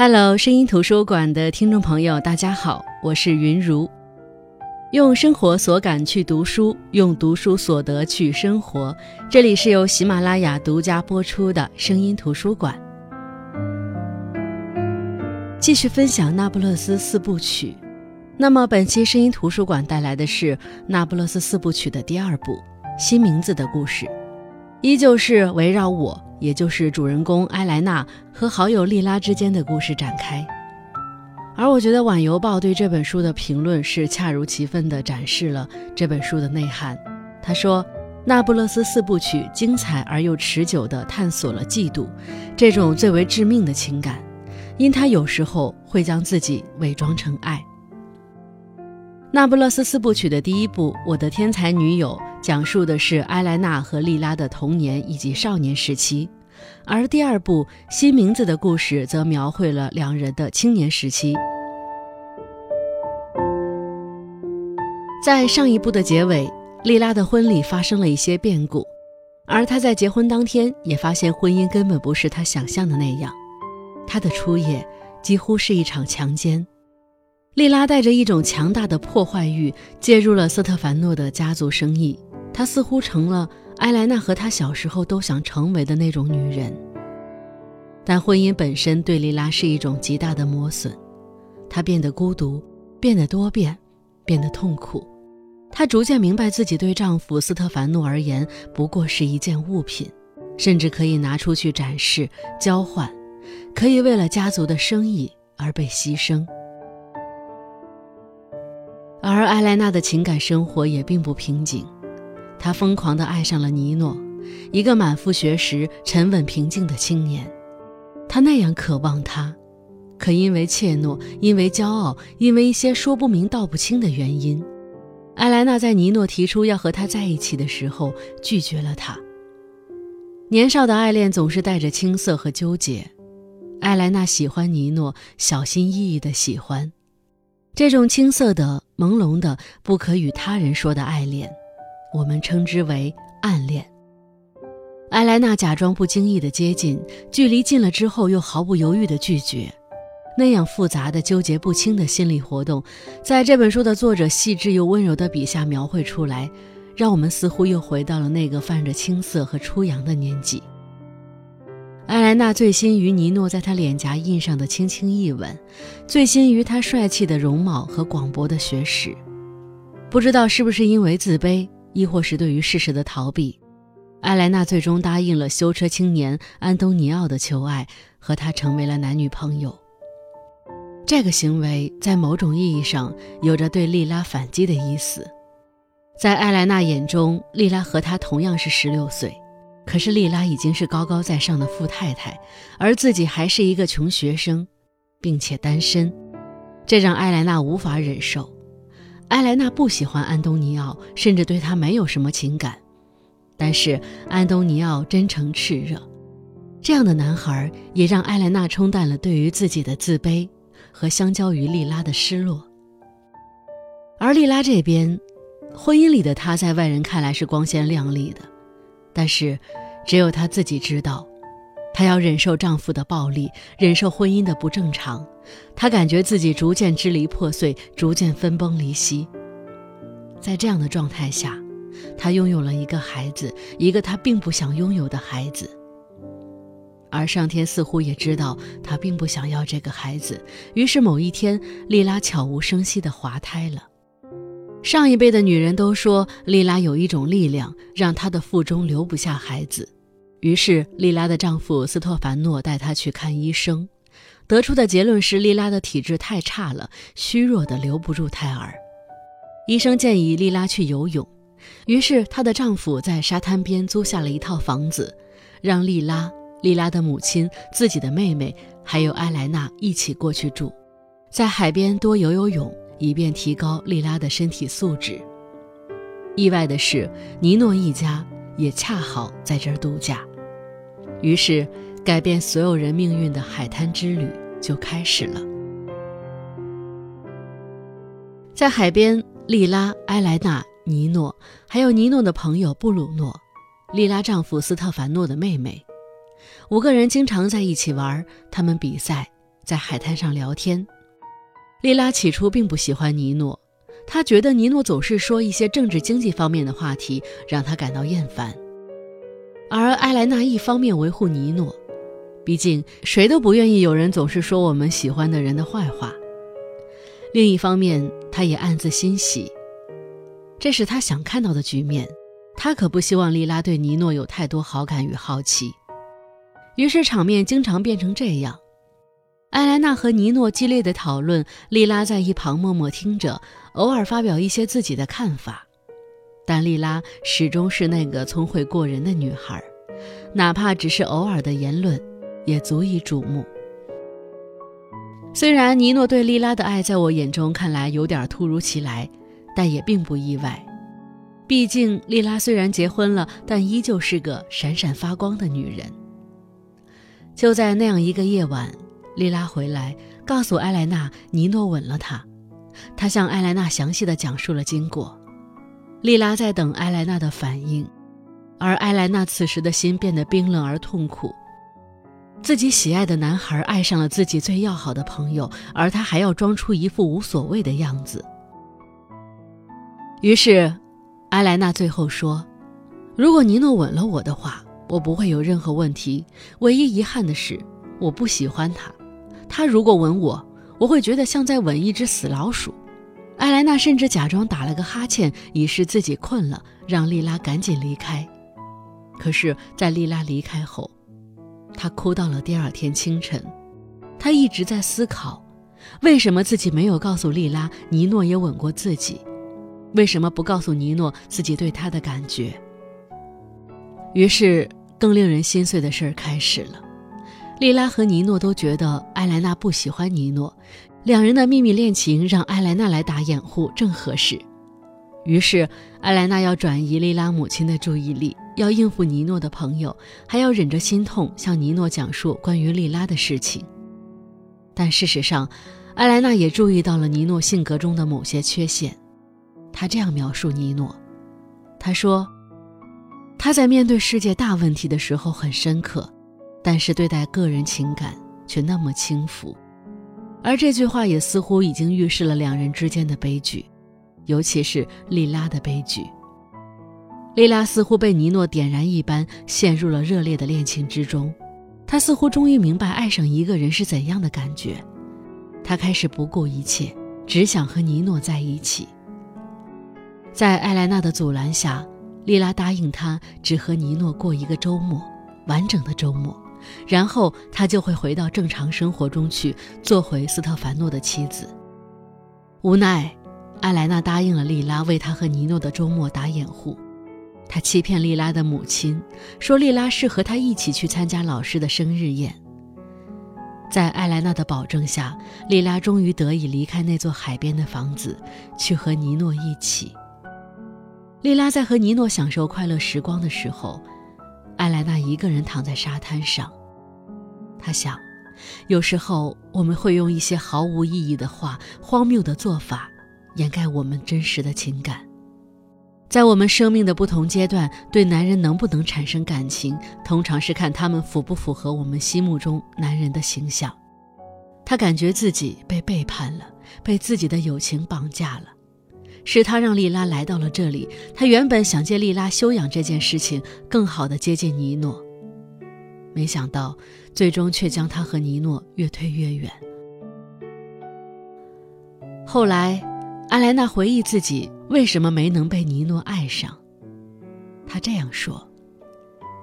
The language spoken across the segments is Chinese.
Hello，声音图书馆的听众朋友，大家好，我是云如。用生活所感去读书，用读书所得去生活。这里是由喜马拉雅独家播出的声音图书馆。继续分享《那不勒斯四部曲》。那么，本期声音图书馆带来的是《那不勒斯四部曲》的第二部《新名字的故事》，依旧是围绕我。也就是主人公埃莱娜和好友莉拉之间的故事展开，而我觉得《晚邮报》对这本书的评论是恰如其分地展示了这本书的内涵。他说，《那不勒斯四部曲》精彩而又持久地探索了嫉妒这种最为致命的情感，因他有时候会将自己伪装成爱。《那不勒斯四部曲》的第一部《我的天才女友》。讲述的是埃莱娜和莉拉的童年以及少年时期，而第二部《新名字的故事》则描绘了两人的青年时期。在上一部的结尾，莉拉的婚礼发生了一些变故，而她在结婚当天也发现婚姻根本不是她想象的那样，她的初夜几乎是一场强奸。莉拉带着一种强大的破坏欲介入了斯特凡诺的家族生意。她似乎成了埃莱娜和她小时候都想成为的那种女人，但婚姻本身对莉拉是一种极大的磨损，她变得孤独，变得多变，变得痛苦。她逐渐明白自己对丈夫斯特凡诺而言不过是一件物品，甚至可以拿出去展示、交换，可以为了家族的生意而被牺牲。而埃莱娜的情感生活也并不平静。他疯狂地爱上了尼诺，一个满腹学识、沉稳平静的青年。他那样渴望他，可因为怯懦，因为骄傲，因为一些说不明道不清的原因，艾莱娜在尼诺提出要和他在一起的时候拒绝了他。年少的爱恋总是带着青涩和纠结。艾莱娜喜欢尼诺，小心翼翼的喜欢，这种青涩的、朦胧的、不可与他人说的爱恋。我们称之为暗恋。艾莱娜假装不经意的接近，距离近了之后又毫不犹豫的拒绝，那样复杂的、纠结不清的心理活动，在这本书的作者细致又温柔的笔下描绘出来，让我们似乎又回到了那个泛着青涩和初阳的年纪。艾莱娜醉心于尼诺在她脸颊印上的轻轻一吻，醉心于他帅气的容貌和广博的学识，不知道是不是因为自卑。亦或是对于事实的逃避，艾莱娜最终答应了修车青年安东尼奥的求爱，和他成为了男女朋友。这个行为在某种意义上有着对莉拉反击的意思。在艾莱娜眼中，莉拉和他同样是十六岁，可是莉拉已经是高高在上的富太太，而自己还是一个穷学生，并且单身，这让艾莱娜无法忍受。艾莱娜不喜欢安东尼奥，甚至对他没有什么情感。但是安东尼奥真诚炽热，这样的男孩也让艾莱娜冲淡了对于自己的自卑和相较于莉拉的失落。而莉拉这边，婚姻里的她在外人看来是光鲜亮丽的，但是只有她自己知道。她要忍受丈夫的暴力，忍受婚姻的不正常，她感觉自己逐渐支离破碎，逐渐分崩离析。在这样的状态下，她拥有了一个孩子，一个她并不想拥有的孩子。而上天似乎也知道她并不想要这个孩子，于是某一天，莉拉悄无声息地滑胎了。上一辈的女人都说，莉拉有一种力量，让她的腹中留不下孩子。于是，莉拉的丈夫斯托凡诺带她去看医生，得出的结论是莉拉的体质太差了，虚弱的留不住胎儿。医生建议莉拉去游泳，于是她的丈夫在沙滩边租下了一套房子，让莉拉、莉拉的母亲、自己的妹妹还有埃莱娜一起过去住，在海边多游游泳，以便提高莉拉的身体素质。意外的是，尼诺一家。也恰好在这儿度假，于是改变所有人命运的海滩之旅就开始了。在海边，莉拉、埃莱娜、尼诺，还有尼诺的朋友布鲁诺，莉拉丈夫斯特凡诺的妹妹，五个人经常在一起玩。他们比赛，在海滩上聊天。莉拉起初并不喜欢尼诺，她觉得尼诺总是说一些政治经济方面的话题，让她感到厌烦。而艾莱娜一方面维护尼诺，毕竟谁都不愿意有人总是说我们喜欢的人的坏话；另一方面，她也暗自欣喜，这是她想看到的局面。她可不希望莉拉对尼诺有太多好感与好奇。于是场面经常变成这样：艾莱娜和尼诺激烈的讨论，莉拉在一旁默默听着，偶尔发表一些自己的看法。但莉拉始终是那个聪慧过人的女孩，哪怕只是偶尔的言论，也足以瞩目。虽然尼诺对莉拉的爱在我眼中看来有点突如其来，但也并不意外。毕竟莉拉虽然结婚了，但依旧是个闪闪发光的女人。就在那样一个夜晚，莉拉回来告诉艾莱娜，尼诺吻了她。她向艾莱娜详细的讲述了经过。莉拉在等艾莱娜的反应，而艾莱娜此时的心变得冰冷而痛苦。自己喜爱的男孩爱上了自己最要好的朋友，而她还要装出一副无所谓的样子。于是，艾莱娜最后说：“如果尼诺吻了我的话。”我不会有任何问题。唯一遗憾的是，我不喜欢他。他如果吻我，我会觉得像在吻一只死老鼠。艾莱娜甚至假装打了个哈欠，以示自己困了，让莉拉赶紧离开。可是，在莉拉离开后，她哭到了第二天清晨。她一直在思考，为什么自己没有告诉莉拉尼诺也吻过自己？为什么不告诉尼诺自己对他的感觉？于是。更令人心碎的事儿开始了，莉拉和尼诺都觉得艾莱娜不喜欢尼诺，两人的秘密恋情让艾莱娜来打掩护正合适。于是，艾莱娜要转移莉拉母亲的注意力，要应付尼诺的朋友，还要忍着心痛向尼诺讲述关于莉拉的事情。但事实上，艾莱娜也注意到了尼诺性格中的某些缺陷。她这样描述尼诺：“她说。”他在面对世界大问题的时候很深刻，但是对待个人情感却那么轻浮，而这句话也似乎已经预示了两人之间的悲剧，尤其是莉拉的悲剧。莉拉似乎被尼诺点燃一般，陷入了热烈的恋情之中。她似乎终于明白爱上一个人是怎样的感觉，她开始不顾一切，只想和尼诺在一起。在艾莱娜的阻拦下。莉拉答应他只和尼诺过一个周末，完整的周末，然后他就会回到正常生活中去，做回斯特凡诺的妻子。无奈，艾莱娜答应了莉拉为他和尼诺的周末打掩护。他欺骗莉拉的母亲，说莉拉是和他一起去参加老师的生日宴。在艾莱娜的保证下，莉拉终于得以离开那座海边的房子，去和尼诺一起。莉拉在和尼诺享受快乐时光的时候，艾莱娜一个人躺在沙滩上。她想，有时候我们会用一些毫无意义的话、荒谬的做法，掩盖我们真实的情感。在我们生命的不同阶段，对男人能不能产生感情，通常是看他们符不符合我们心目中男人的形象。她感觉自己被背叛了，被自己的友情绑架了。是他让莉拉来到了这里。他原本想借莉拉休养这件事情，更好的接近尼诺，没想到最终却将他和尼诺越推越远。后来，阿莱娜回忆自己为什么没能被尼诺爱上。她这样说：“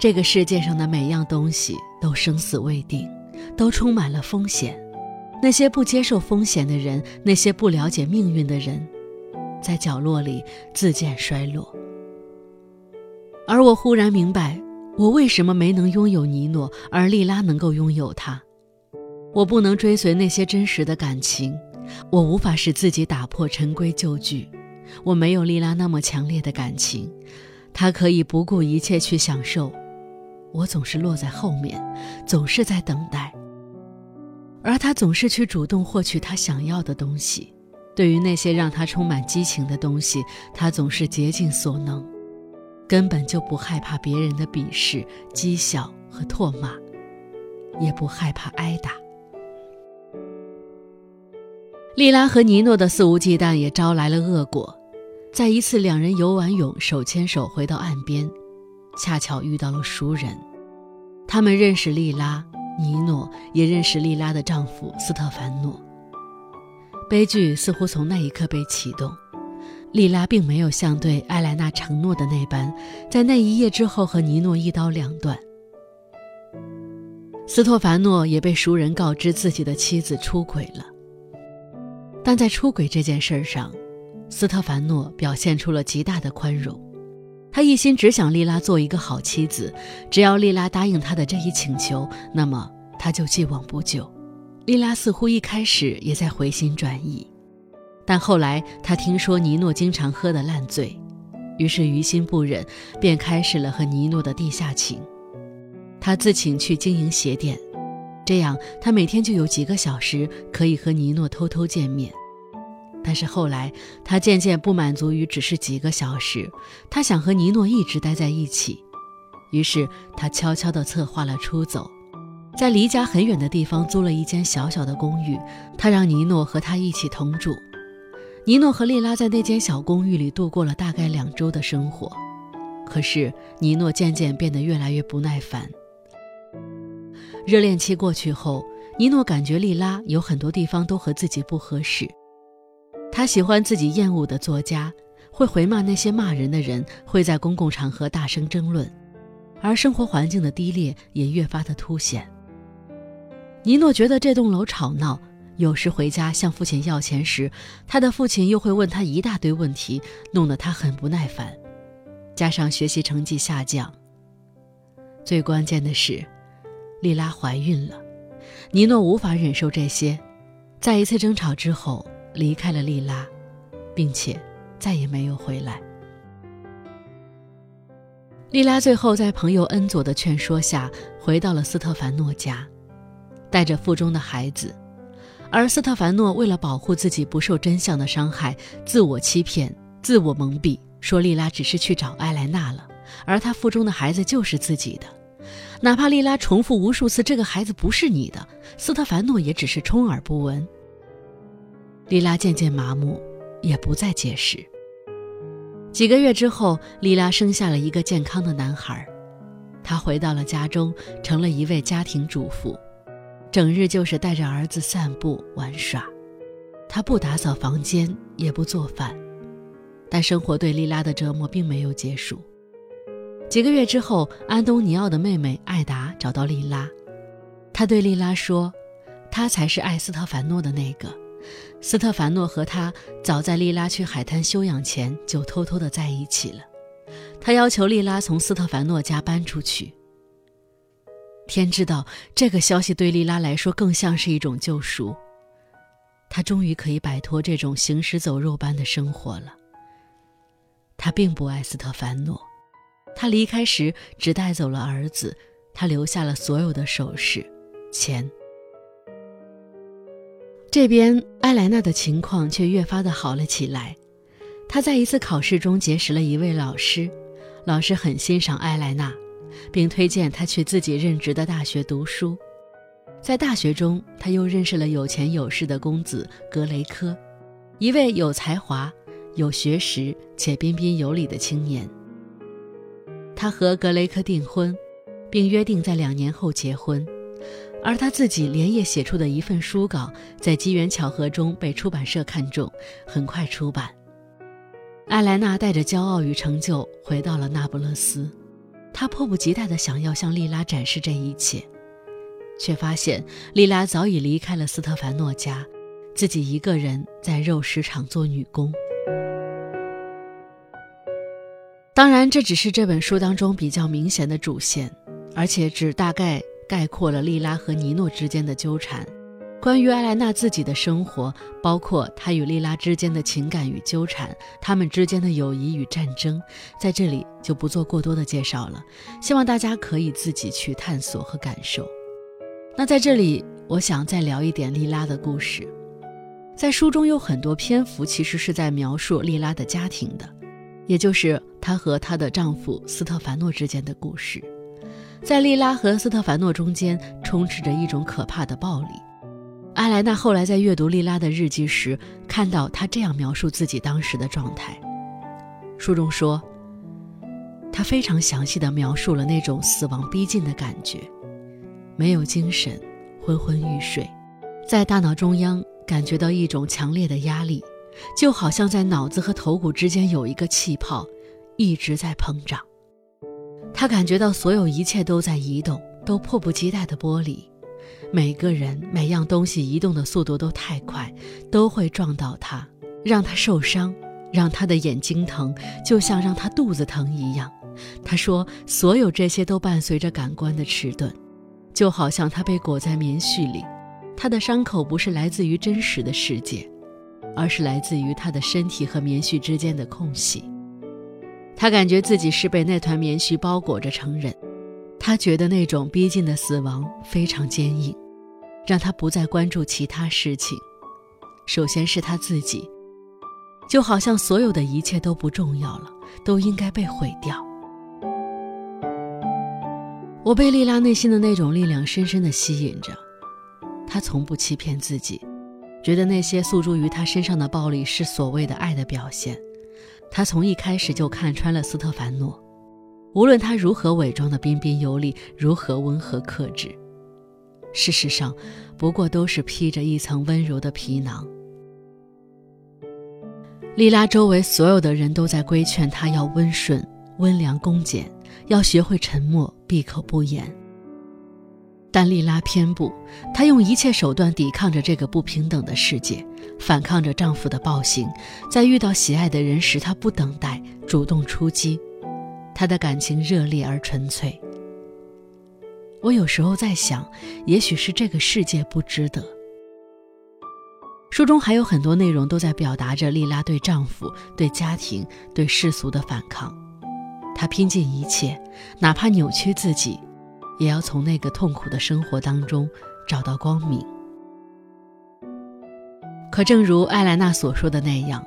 这个世界上的每样东西都生死未定，都充满了风险。那些不接受风险的人，那些不了解命运的人。”在角落里自渐衰落，而我忽然明白，我为什么没能拥有尼诺，而莉拉能够拥有他。我不能追随那些真实的感情，我无法使自己打破陈规旧矩。我没有莉拉那么强烈的感情，她可以不顾一切去享受，我总是落在后面，总是在等待，而她总是去主动获取她想要的东西。对于那些让他充满激情的东西，他总是竭尽所能，根本就不害怕别人的鄙视、讥笑和唾骂，也不害怕挨打。莉拉和尼诺的肆无忌惮也招来了恶果。在一次两人游完泳，手牵手回到岸边，恰巧遇到了熟人。他们认识莉拉，尼诺也认识莉拉的丈夫斯特凡诺。悲剧似乎从那一刻被启动。莉拉并没有像对艾莱娜承诺的那般，在那一夜之后和尼诺一刀两断。斯托凡诺也被熟人告知自己的妻子出轨了，但在出轨这件事上，斯特凡诺表现出了极大的宽容。他一心只想莉拉做一个好妻子，只要莉拉答应他的这一请求，那么他就既往不咎。莉拉似乎一开始也在回心转意。但后来，他听说尼诺经常喝得烂醉，于是于心不忍，便开始了和尼诺的地下情。他自请去经营鞋店，这样他每天就有几个小时可以和尼诺偷偷见面。但是后来，他渐渐不满足于只是几个小时，他想和尼诺一直待在一起。于是他悄悄地策划了出走，在离家很远的地方租了一间小小的公寓，他让尼诺和他一起同住。尼诺和莉拉在那间小公寓里度过了大概两周的生活，可是尼诺渐渐变得越来越不耐烦。热恋期过去后，尼诺感觉莉拉有很多地方都和自己不合适。他喜欢自己厌恶的作家，会回骂那些骂人的人，会在公共场合大声争论，而生活环境的低劣也越发的凸显。尼诺觉得这栋楼吵闹。有时回家向父亲要钱时，他的父亲又会问他一大堆问题，弄得他很不耐烦。加上学习成绩下降，最关键的是，莉拉怀孕了。尼诺无法忍受这些，在一次争吵之后离开了莉拉，并且再也没有回来。莉拉最后在朋友恩佐的劝说下，回到了斯特凡诺家，带着腹中的孩子。而斯特凡诺为了保护自己不受真相的伤害，自我欺骗、自我蒙蔽，说莉拉只是去找埃莱娜了，而他腹中的孩子就是自己的。哪怕莉拉重复无数次这个孩子不是你的，斯特凡诺也只是充耳不闻。莉拉渐渐麻木，也不再解释。几个月之后，莉拉生下了一个健康的男孩，她回到了家中，成了一位家庭主妇。整日就是带着儿子散步玩耍，他不打扫房间，也不做饭，但生活对莉拉的折磨并没有结束。几个月之后，安东尼奥的妹妹艾达找到莉拉，她对莉拉说：“他才是爱斯特凡诺的那个。斯特凡诺和他早在莉拉去海滩休养前就偷偷的在一起了。他要求莉拉从斯特凡诺家搬出去。”天知道，这个消息对莉拉来说更像是一种救赎。她终于可以摆脱这种行尸走肉般的生活了。她并不爱斯特凡诺，他离开时只带走了儿子，他留下了所有的首饰、钱。这边埃莱娜的情况却越发的好了起来。她在一次考试中结识了一位老师，老师很欣赏埃莱娜。并推荐他去自己任职的大学读书。在大学中，他又认识了有钱有势的公子格雷科，一位有才华、有学识且彬彬有礼的青年。他和格雷科订婚，并约定在两年后结婚。而他自己连夜写出的一份书稿，在机缘巧合中被出版社看中，很快出版。艾莱娜带着骄傲与成就回到了那不勒斯。他迫不及待地想要向莉拉展示这一切，却发现莉拉早已离开了斯特凡诺家，自己一个人在肉食厂做女工。当然，这只是这本书当中比较明显的主线，而且只大概概括了莉拉和尼诺之间的纠缠。关于艾莱娜自己的生活，包括她与莉拉之间的情感与纠缠，他们之间的友谊与战争，在这里就不做过多的介绍了。希望大家可以自己去探索和感受。那在这里，我想再聊一点莉拉的故事。在书中有很多篇幅其实是在描述莉拉的家庭的，也就是她和她的丈夫斯特凡诺之间的故事。在莉拉和斯特凡诺中间，充斥着一种可怕的暴力。阿莱娜后来在阅读莉拉的日记时，看到她这样描述自己当时的状态。书中说，她非常详细地描述了那种死亡逼近的感觉，没有精神，昏昏欲睡，在大脑中央感觉到一种强烈的压力，就好像在脑子和头骨之间有一个气泡，一直在膨胀。她感觉到所有一切都在移动，都迫不及待地剥离。每个人、每样东西移动的速度都太快，都会撞到他，让他受伤，让他的眼睛疼，就像让他肚子疼一样。他说，所有这些都伴随着感官的迟钝，就好像他被裹在棉絮里。他的伤口不是来自于真实的世界，而是来自于他的身体和棉絮之间的空隙。他感觉自己是被那团棉絮包裹着成人。他觉得那种逼近的死亡非常坚硬，让他不再关注其他事情。首先是他自己，就好像所有的一切都不重要了，都应该被毁掉。我被莉拉内心的那种力量深深地吸引着。她从不欺骗自己，觉得那些诉诸于她身上的暴力是所谓的爱的表现。她从一开始就看穿了斯特凡诺。无论他如何伪装的彬彬有礼，如何温和克制，事实上，不过都是披着一层温柔的皮囊。莉拉周围所有的人都在规劝她要温顺、温良恭俭，要学会沉默、闭口不言。但莉拉偏不，她用一切手段抵抗着这个不平等的世界，反抗着丈夫的暴行。在遇到喜爱的人时，她不等待，主动出击。他的感情热烈而纯粹。我有时候在想，也许是这个世界不值得。书中还有很多内容都在表达着莉拉对丈夫、对家庭、对世俗的反抗。她拼尽一切，哪怕扭曲自己，也要从那个痛苦的生活当中找到光明。可正如艾莱娜所说的那样，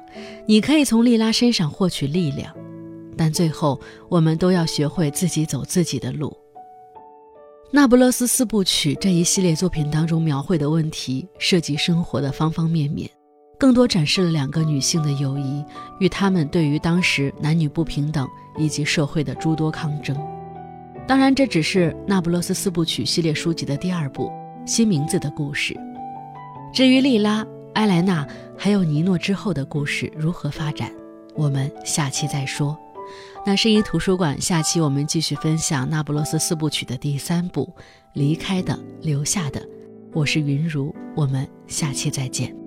你可以从莉拉身上获取力量。但最后，我们都要学会自己走自己的路。《那不勒斯四部曲》这一系列作品当中描绘的问题，涉及生活的方方面面，更多展示了两个女性的友谊与她们对于当时男女不平等以及社会的诸多抗争。当然，这只是《那不勒斯四部曲》系列书籍的第二部，新名字的故事。至于莉拉、埃莱娜还有尼诺之后的故事如何发展，我们下期再说。那声音图书馆，下期我们继续分享《那不勒斯四部曲》的第三部《离开的，留下的》。我是云如，我们下期再见。